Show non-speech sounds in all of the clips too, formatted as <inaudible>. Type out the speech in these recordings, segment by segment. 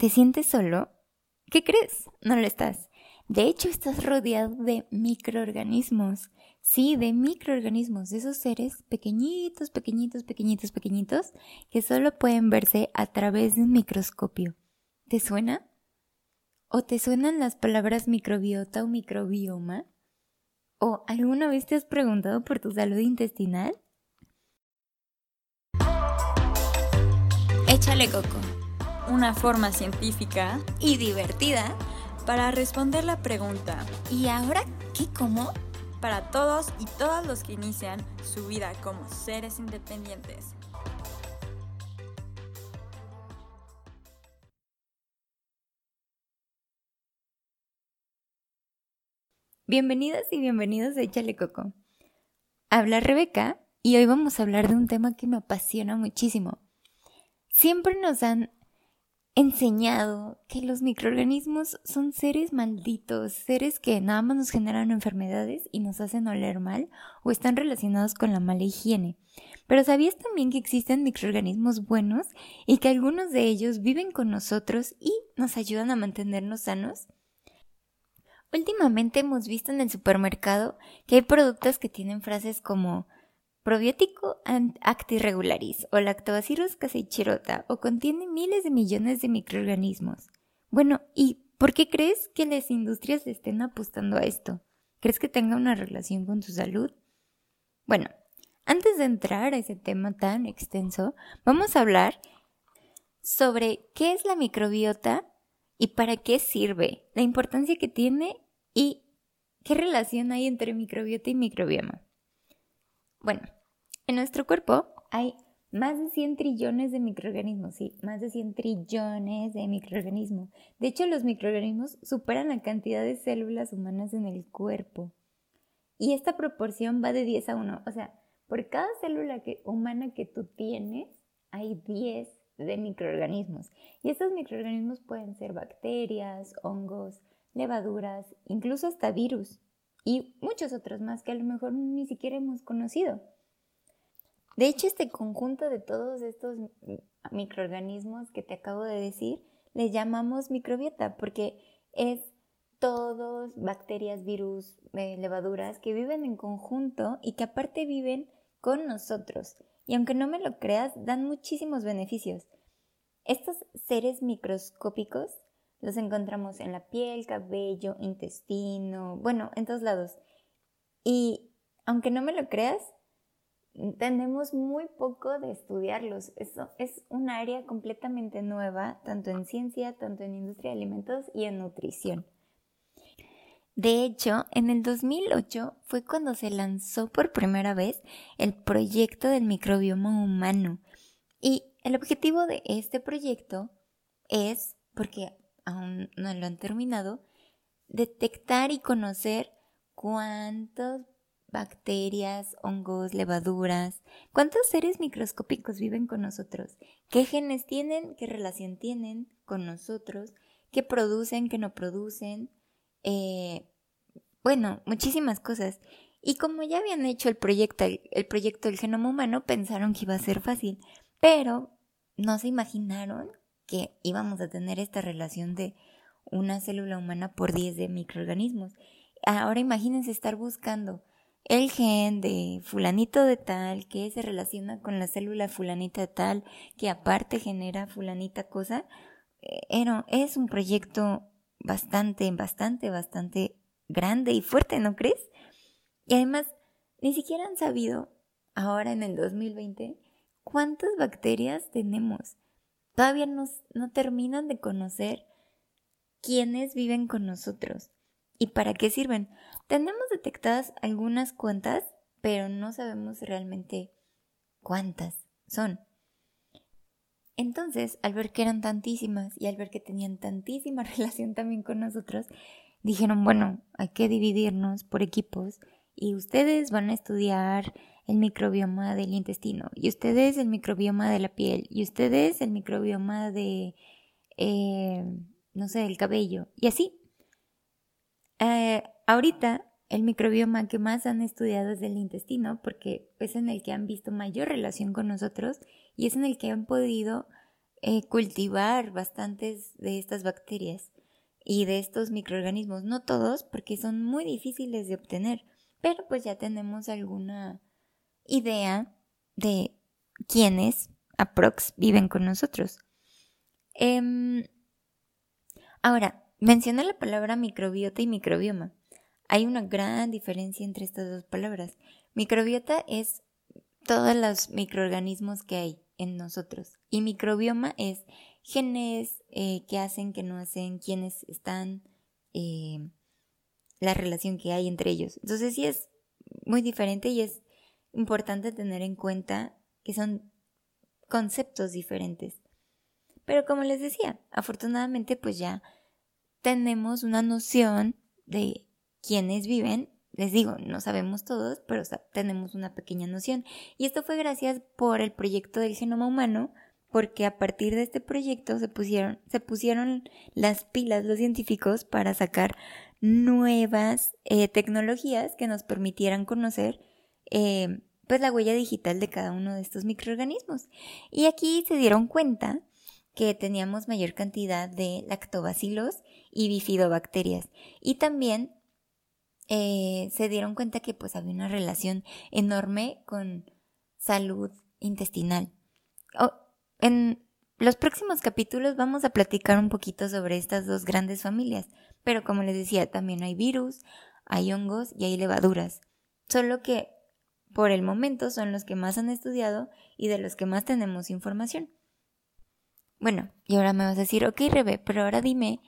¿Te sientes solo? ¿Qué crees? No lo estás. De hecho, estás rodeado de microorganismos. Sí, de microorganismos, de esos seres pequeñitos, pequeñitos, pequeñitos, pequeñitos, que solo pueden verse a través de un microscopio. ¿Te suena? ¿O te suenan las palabras microbiota o microbioma? ¿O alguna vez te has preguntado por tu salud intestinal? Échale coco una forma científica y divertida para responder la pregunta ¿Y ahora qué como? Para todos y todas los que inician su vida como seres independientes. Bienvenidas y bienvenidos a Échale Coco. Habla Rebeca y hoy vamos a hablar de un tema que me apasiona muchísimo. Siempre nos han enseñado que los microorganismos son seres malditos, seres que nada más nos generan enfermedades y nos hacen oler mal o están relacionados con la mala higiene. Pero ¿sabías también que existen microorganismos buenos y que algunos de ellos viven con nosotros y nos ayudan a mantenernos sanos? Últimamente hemos visto en el supermercado que hay productos que tienen frases como probiótico actirregularis o lactobacillus caseichirota o contiene miles de millones de microorganismos. Bueno, ¿y por qué crees que las industrias estén apostando a esto? ¿Crees que tenga una relación con tu salud? Bueno, antes de entrar a ese tema tan extenso, vamos a hablar sobre qué es la microbiota y para qué sirve, la importancia que tiene y qué relación hay entre microbiota y microbioma. Bueno, en nuestro cuerpo hay más de 100 trillones de microorganismos, sí, más de 100 trillones de microorganismos. De hecho, los microorganismos superan la cantidad de células humanas en el cuerpo. Y esta proporción va de 10 a 1. O sea, por cada célula humana que tú tienes, hay 10 de microorganismos. Y estos microorganismos pueden ser bacterias, hongos, levaduras, incluso hasta virus y muchos otros más que a lo mejor ni siquiera hemos conocido. De hecho, este conjunto de todos estos microorganismos que te acabo de decir, le llamamos microbiota porque es todos bacterias, virus, eh, levaduras que viven en conjunto y que aparte viven con nosotros. Y aunque no me lo creas, dan muchísimos beneficios. Estos seres microscópicos los encontramos en la piel, cabello, intestino, bueno, en todos lados. Y aunque no me lo creas, tenemos muy poco de estudiarlos. Eso es un área completamente nueva, tanto en ciencia, tanto en industria de alimentos y en nutrición. De hecho, en el 2008 fue cuando se lanzó por primera vez el proyecto del microbioma humano. Y el objetivo de este proyecto es, porque aún no lo han terminado, detectar y conocer cuántas bacterias, hongos, levaduras, cuántos seres microscópicos viven con nosotros, qué genes tienen, qué relación tienen con nosotros, qué producen, qué no producen, eh, bueno, muchísimas cosas. Y como ya habían hecho el proyecto, el proyecto del genoma humano, pensaron que iba a ser fácil, pero no se imaginaron que íbamos a tener esta relación de una célula humana por 10 de microorganismos. Ahora imagínense estar buscando el gen de fulanito de tal que se relaciona con la célula fulanita de tal que aparte genera fulanita cosa. Eh, es un proyecto bastante, bastante, bastante grande y fuerte, ¿no crees? Y además, ni siquiera han sabido, ahora en el 2020, cuántas bacterias tenemos todavía no terminan de conocer quiénes viven con nosotros y para qué sirven. Tenemos detectadas algunas cuantas, pero no sabemos realmente cuántas son. Entonces, al ver que eran tantísimas y al ver que tenían tantísima <laughs> relación también con nosotros, dijeron, bueno, hay que dividirnos por equipos y ustedes van a estudiar el microbioma del intestino, y ustedes el microbioma de la piel, y ustedes el microbioma de, eh, no sé, el cabello, y así. Eh, ahorita el microbioma que más han estudiado es el intestino, porque es en el que han visto mayor relación con nosotros y es en el que han podido eh, cultivar bastantes de estas bacterias y de estos microorganismos. No todos, porque son muy difíciles de obtener, pero pues ya tenemos alguna idea de quiénes aprox viven con nosotros. Em, ahora, mencioné la palabra microbiota y microbioma. Hay una gran diferencia entre estas dos palabras. Microbiota es todos los microorganismos que hay en nosotros y microbioma es genes eh, que hacen, que no hacen, quiénes están, eh, la relación que hay entre ellos. Entonces sí es muy diferente y es importante tener en cuenta que son conceptos diferentes. Pero como les decía, afortunadamente pues ya tenemos una noción de quiénes viven. Les digo, no sabemos todos, pero tenemos una pequeña noción. Y esto fue gracias por el proyecto del genoma humano, porque a partir de este proyecto se pusieron, se pusieron las pilas los científicos para sacar nuevas eh, tecnologías que nos permitieran conocer eh, pues la huella digital de cada uno de estos microorganismos. Y aquí se dieron cuenta que teníamos mayor cantidad de lactobacilos y bifidobacterias. Y también eh, se dieron cuenta que pues había una relación enorme con salud intestinal. en los próximos capítulos vamos a platicar un poquito sobre estas dos grandes familias, pero como les decía, también hay virus, hay hongos y hay levaduras. Solo que por el momento son los que más han estudiado y de los que más tenemos información. Bueno, y ahora me vas a decir, ok, Rebe, pero ahora dime,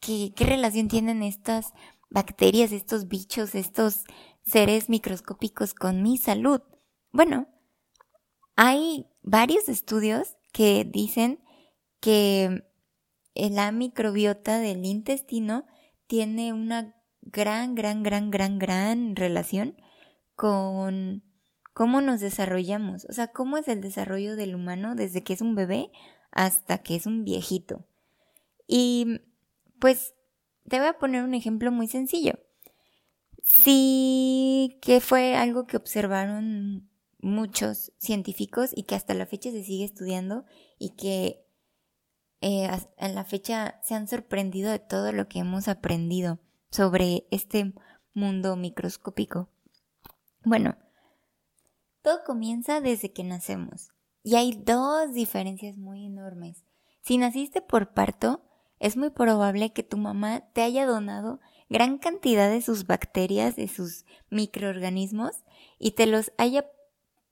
¿qué, relación tienen estas bacterias, estos bichos, estos seres microscópicos con mi salud? Bueno, hay varios estudios que dicen que la microbiota del intestino tiene una gran, gran, gran, gran, gran relación con cómo nos desarrollamos, o sea, cómo es el desarrollo del humano desde que es un bebé hasta que es un viejito. Y pues te voy a poner un ejemplo muy sencillo. Sí que fue algo que observaron muchos científicos y que hasta la fecha se sigue estudiando y que eh, en la fecha se han sorprendido de todo lo que hemos aprendido sobre este mundo microscópico. Bueno, todo comienza desde que nacemos y hay dos diferencias muy enormes. Si naciste por parto, es muy probable que tu mamá te haya donado gran cantidad de sus bacterias, de sus microorganismos y te los haya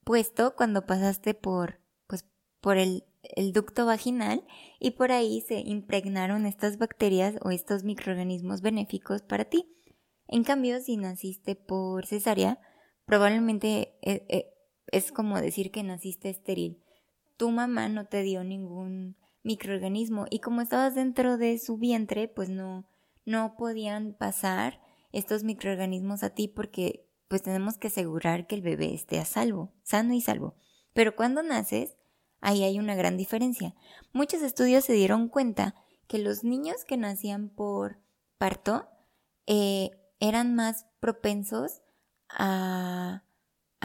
puesto cuando pasaste por pues por el, ducto vaginal y por ahí se impregnaron estas bacterias o estos microorganismos benéficos para ti. En cambio, si naciste por cesárea, probablemente eh, eh, es como decir que naciste estéril. Tu mamá no te dio ningún microorganismo y como estabas dentro de su vientre, pues no, no podían pasar estos microorganismos a ti porque pues tenemos que asegurar que el bebé esté a salvo, sano y salvo. Pero cuando naces, ahí hay una gran diferencia. Muchos estudios se dieron cuenta que los niños que nacían por parto eh, eran más propensos a,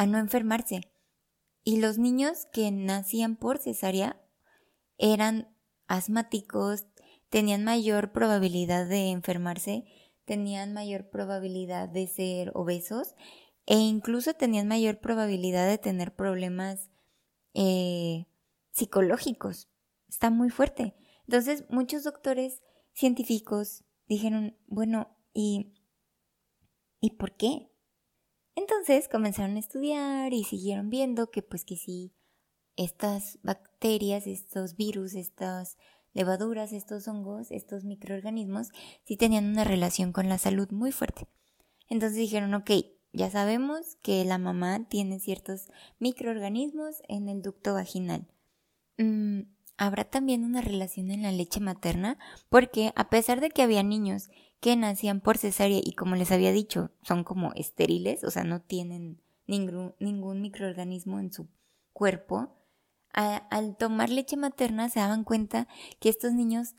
no enfermarse. Y los niños que nacían por cesárea eran asmáticos, tenían mayor probabilidad de enfermarse, tenían mayor probabilidad de ser obesos e incluso tenían mayor probabilidad de tener problemas eh, psicológicos. Está muy fuerte. Entonces muchos doctores científicos dijeron, bueno, ¿y, ¿y por qué? Entonces comenzaron a estudiar y siguieron viendo que pues que sí, estas bacterias, estos virus, estas levaduras, estos hongos, estos microorganismos, sí tenían una relación con la salud muy fuerte. Entonces dijeron, ok, ya sabemos que la mamá tiene ciertos microorganismos en el ducto vaginal. Mm, ¿Habrá también una relación en la leche materna? Porque a pesar de que había niños que nacían por cesárea y como les había dicho, son como estériles, o sea, no tienen ningún, microorganismo en su cuerpo, al tomar leche materna se daban cuenta que estos niños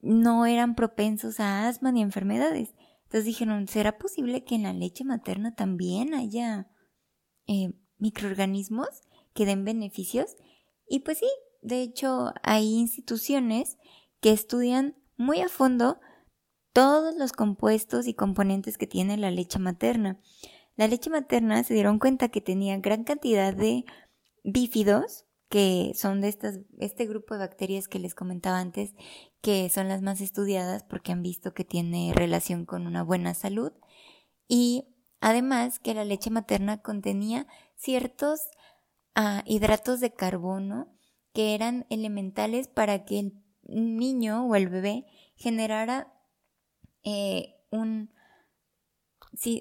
no eran propensos a asma ni enfermedades. Entonces dijeron, ¿será posible que en la leche materna también haya eh, microorganismos que den beneficios? Y pues sí, de hecho, hay instituciones que estudian muy a fondo todos los compuestos y componentes que tiene la leche materna. La leche materna se dieron cuenta que tenía gran cantidad de bífidos, que son de estas, este grupo de bacterias que les comentaba antes, que son las más estudiadas porque han visto que tiene relación con una buena salud. Y además que la leche materna contenía ciertos ah, hidratos de carbono que eran elementales para que el niño o el bebé generara eh, un,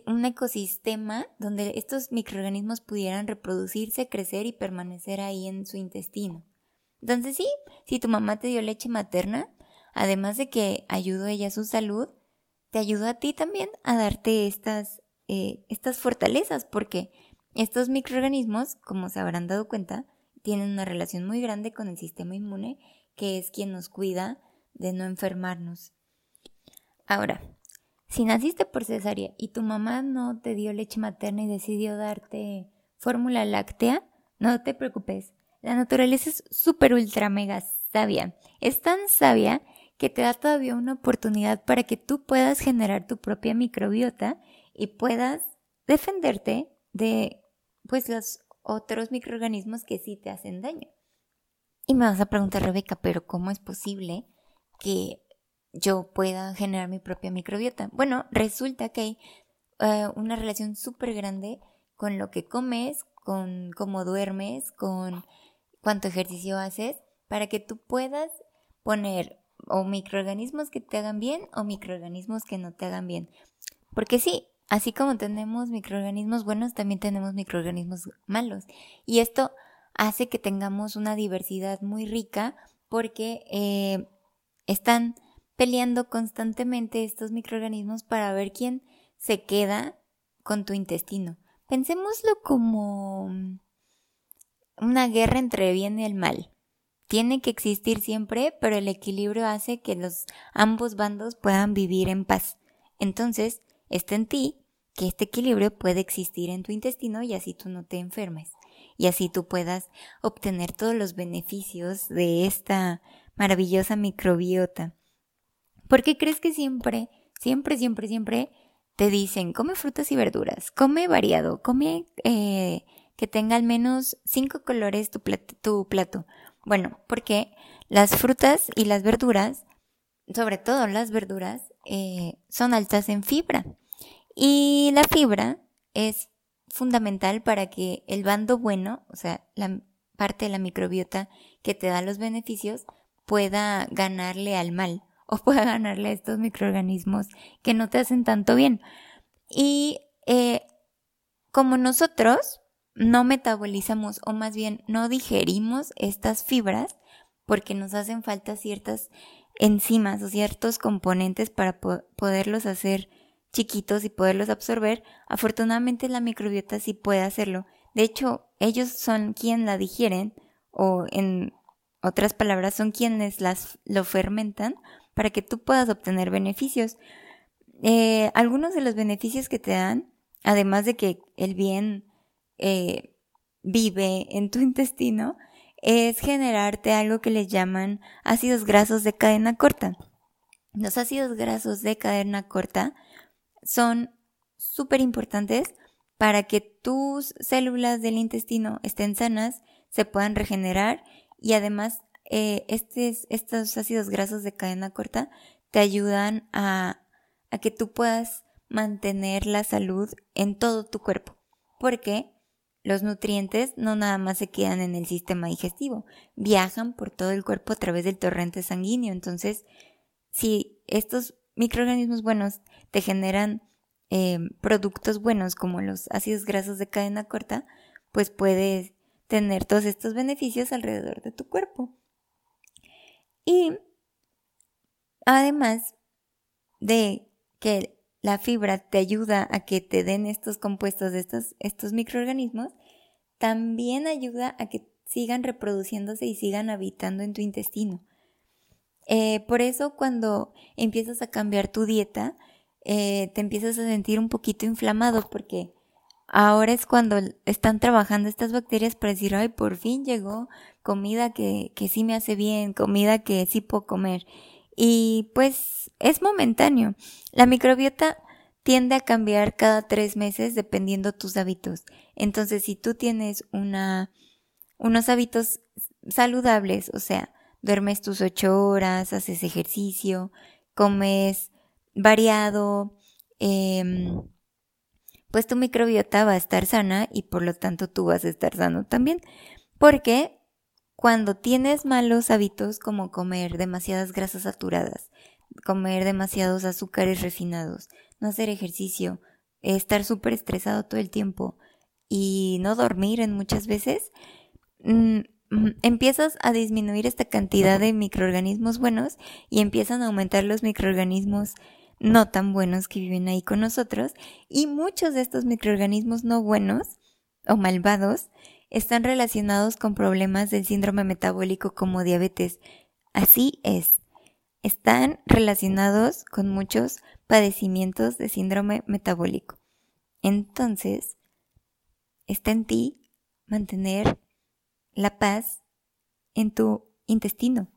un ecosistema donde estos microorganismos pudieran reproducirse, crecer y permanecer ahí en su intestino. Entonces sí, si tu mamá te dio leche materna, además de que ayudó ella a su salud, te ayudó a ti también a darte estas, eh, estas fortalezas, porque estos microorganismos, como se habrán dado cuenta, tienen una relación muy grande con el sistema inmune, que es quien nos cuida de no enfermarnos. Ahora, si naciste por cesárea y tu mamá no te dio leche materna y decidió darte fórmula láctea, no te preocupes. La naturaleza es súper ultra mega sabia. Es tan sabia que te da todavía una oportunidad para que tú puedas generar tu propia microbiota y puedas defenderte de pues los otros microorganismos que sí te hacen daño. Y me vas a preguntar, Rebeca, pero ¿cómo es posible que yo pueda generar mi propia microbiota. Bueno, resulta que hay eh, una relación súper grande con lo que comes, con cómo duermes, con cuánto ejercicio haces, para que tú puedas poner o microorganismos que te hagan bien o microorganismos que no te hagan bien. Porque sí, así como tenemos microorganismos buenos, también tenemos microorganismos malos. Y esto hace que tengamos una diversidad muy rica porque eh, están peleando constantemente estos microorganismos para ver quién se queda con tu intestino. Pensémoslo como una guerra entre bien y el mal. Tiene que existir siempre, pero el equilibrio hace que los ambos bandos puedan vivir en paz. Entonces, está en ti que este equilibrio puede existir en tu intestino y así tú no te enfermes. Y así tú puedas obtener todos los beneficios de esta maravillosa microbiota. ¿Por qué crees que siempre, siempre, siempre, siempre te dicen, come frutas y verduras, come variado, come eh, que tenga al menos cinco colores tu plato? Bueno, porque las frutas y las verduras, sobre todo las verduras, eh, son altas en fibra. Y la fibra es fundamental para que el bando bueno, o sea, la parte de la microbiota que te da los beneficios, pueda ganarle al mal o pueda ganarle a estos microorganismos que no te hacen tanto bien. Y eh, como nosotros no metabolizamos o más bien no digerimos estas fibras porque nos hacen falta ciertas enzimas o ciertos componentes para poderlos hacer chiquitos y poderlos absorber, afortunadamente la microbiota sí puede hacerlo. De hecho, ellos son quien la digieren o en otras palabras son quienes las lo fermentan para que tú puedas obtener beneficios. Eh, algunos de los beneficios que te dan, además de que el bien eh, vive en tu <laughs> intestino, es generarte algo que le llaman ácidos grasos de cadena corta. Los ácidos grasos de cadena corta son súper importantes para que tus células del intestino estén sanas, se puedan regenerar y además eh, estos ácidos grasos de cadena corta te ayudan a, a que tú puedas mantener la salud en todo tu cuerpo. Porque los nutrientes no nada más se quedan en el sistema digestivo, viajan por todo el cuerpo a través del torrente sanguíneo. Entonces, si estos microorganismos buenos te generan eh, productos buenos como los ácidos grasos de cadena corta, pues puedes tener todos estos beneficios alrededor de tu cuerpo. Y además de que la fibra te ayuda a que te den estos compuestos estos, estos microorganismos, también ayuda a que sigan reproduciéndose y sigan habitando en tu intestino. Eh, por eso cuando empiezas a cambiar tu dieta, eh, te empiezas a sentir un poquito inflamado porque ahora es cuando están trabajando estas bacterias para decir, ay, por fin llegó comida que, que sí me hace bien, comida que sí puedo comer. Y pues es momentáneo. La microbiota tiende a cambiar cada tres meses dependiendo tus hábitos. Entonces, si tú tienes una, unos hábitos saludables, o sea, duermes tus ocho horas, haces ejercicio, comes variado, eh, pues tu microbiota va a estar sana y por lo tanto tú vas a estar sano también. Porque cuando tienes malos hábitos como comer demasiadas grasas saturadas, comer demasiados azúcares refinados, no hacer ejercicio, estar súper estresado todo el tiempo y no dormir en muchas veces, mm, mm, empiezas a disminuir esta cantidad de microorganismos buenos y empiezan a aumentar los microorganismos no tan buenos que viven ahí con nosotros y muchos de estos microorganismos no buenos o malvados están relacionados con problemas del síndrome metabólico como diabetes. Así es, están relacionados con muchos padecimientos de síndrome metabólico. Entonces, está en ti mantener la paz en tu intestino.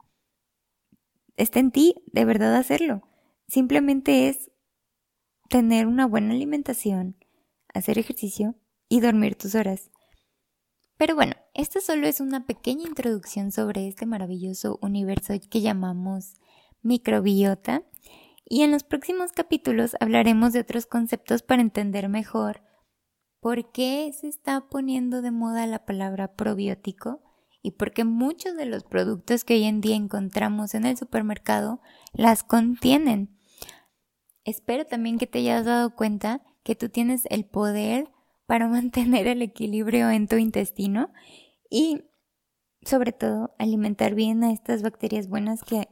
Está en ti de verdad hacerlo. Simplemente es tener una buena alimentación, hacer ejercicio y dormir tus horas. Pero bueno, esta solo es una pequeña introducción sobre este maravilloso universo que llamamos microbiota y en los próximos capítulos hablaremos de otros conceptos para entender mejor por qué se está poniendo de moda la palabra probiótico y por qué muchos de los productos que hoy en día encontramos en el supermercado las contienen. Espero también que te hayas dado cuenta que tú tienes el poder para <laughs> mantener el equilibrio en tu intestino y sobre todo alimentar bien a estas bacterias buenas que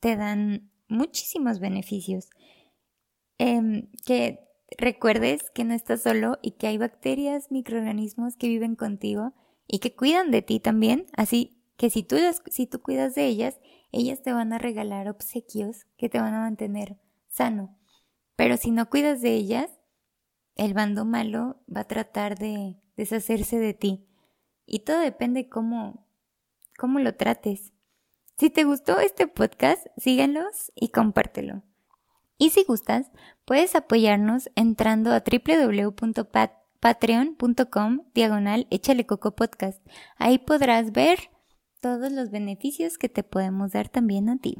te dan muchísimos beneficios. Em, que recuerdes que no estás solo y que hay bacterias, microorganismos que viven contigo y que cuidan de ti también. Así que si tú, si tú cuidas de ellas, ellas te van a regalar obsequios que te van a mantener sano. Pero si no cuidas de ellas, el bando malo va a tratar de deshacerse de ti. Y todo depende cómo, cómo lo trates. Si te gustó este podcast, síguenos y compártelo. Y si gustas, puedes apoyarnos entrando a www.patreon.com diagonal échale coco podcast. Ahí podrás ver todos los beneficios que te podemos dar también a ti.